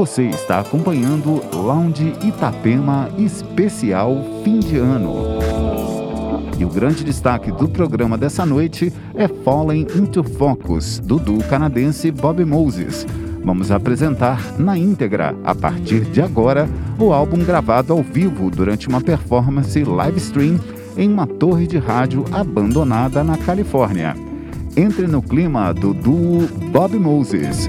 Você está acompanhando Lounge Itapema Especial Fim de Ano. E o grande destaque do programa dessa noite é Falling into Focus, do duo canadense Bob Moses. Vamos apresentar na íntegra, a partir de agora, o álbum gravado ao vivo durante uma performance live stream em uma torre de rádio abandonada na Califórnia. Entre no clima do duo Bob Moses.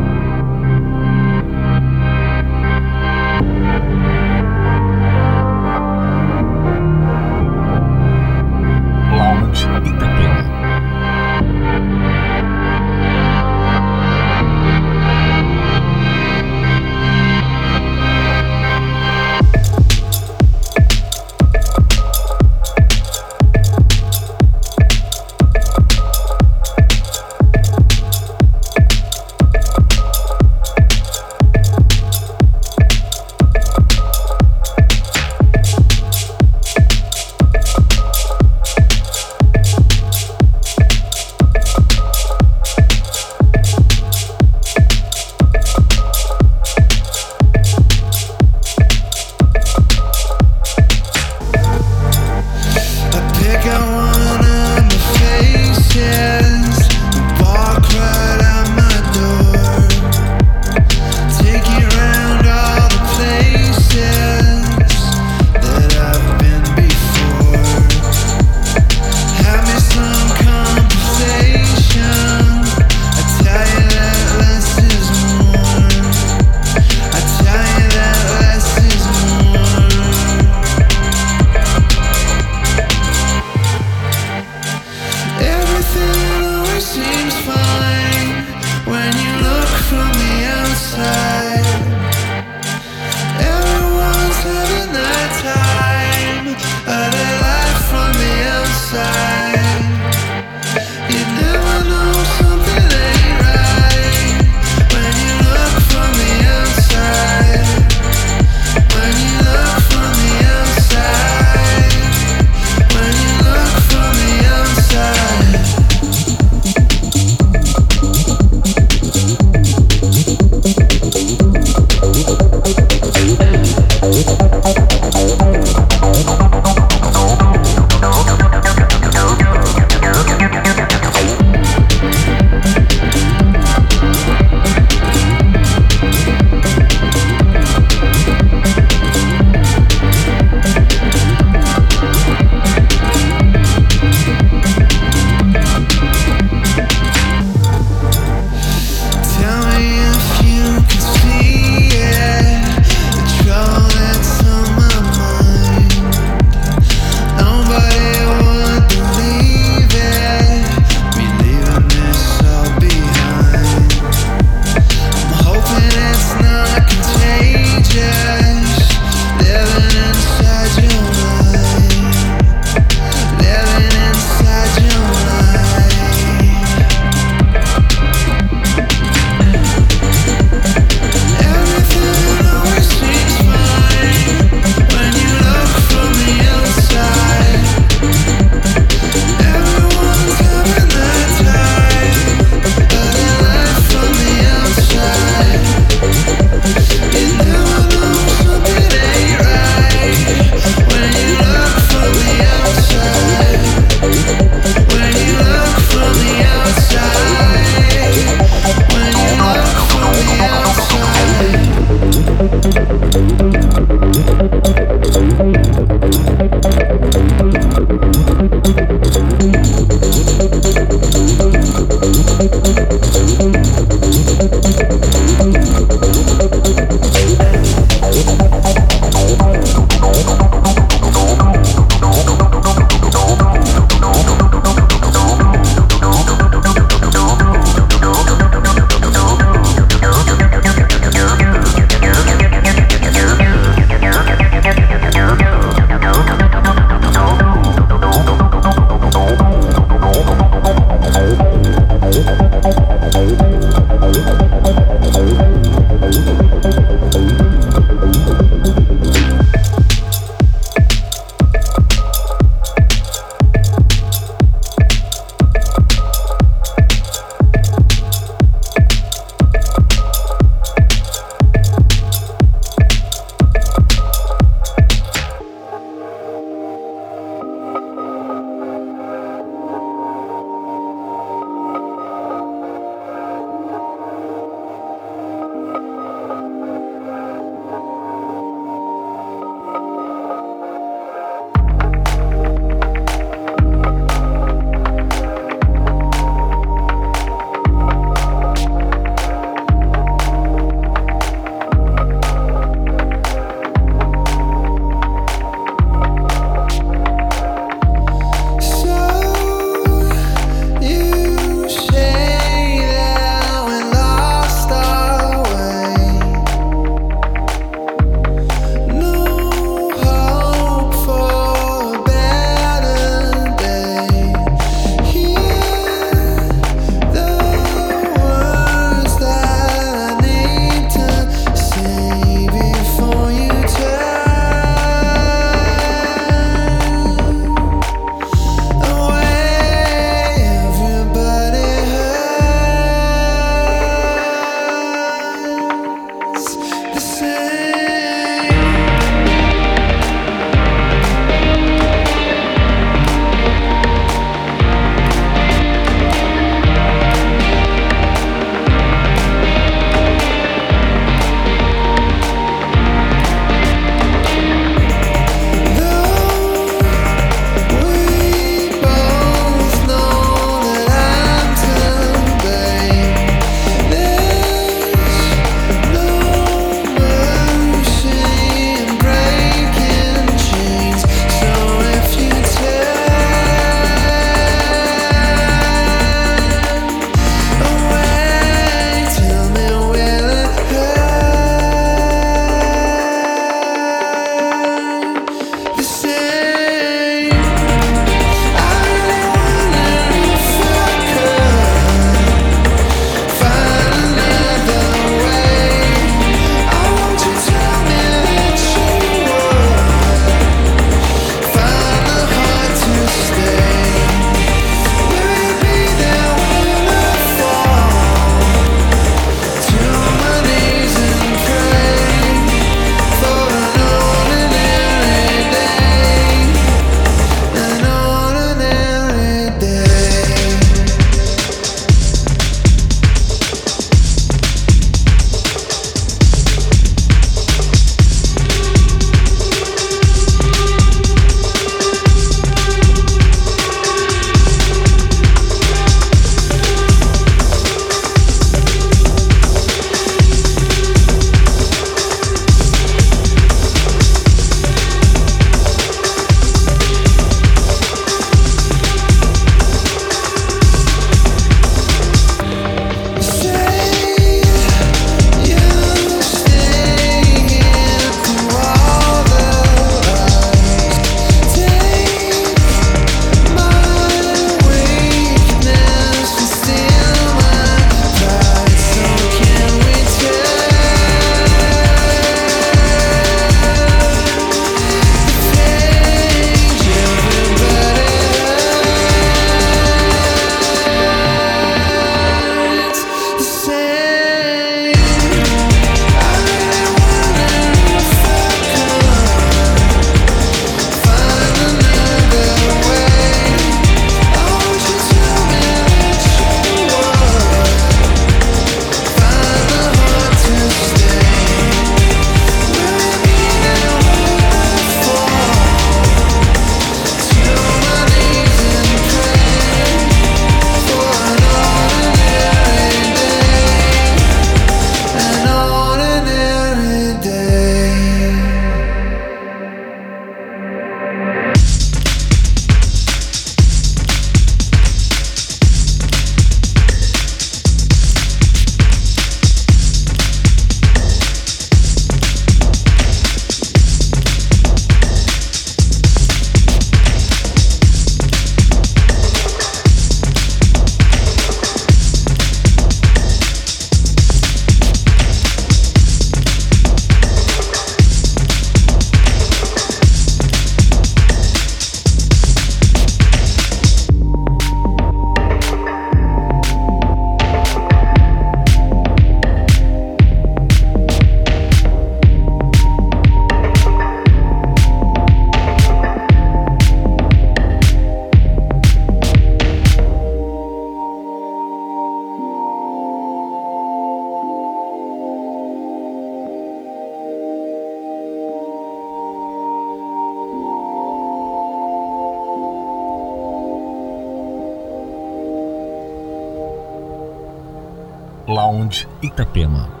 Itapema.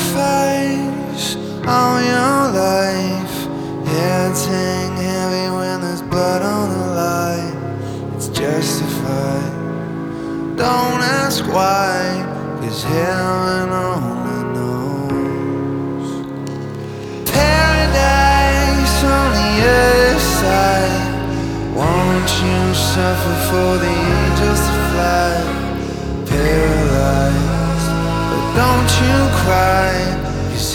sacrifice all your life. Yeah, hang heavy when there's blood on the line. It's justified. Don't ask why, cause heaven only knows. Paradise on the other side. Won't you suffer for the angels to fly? Paradise don't you cry, he's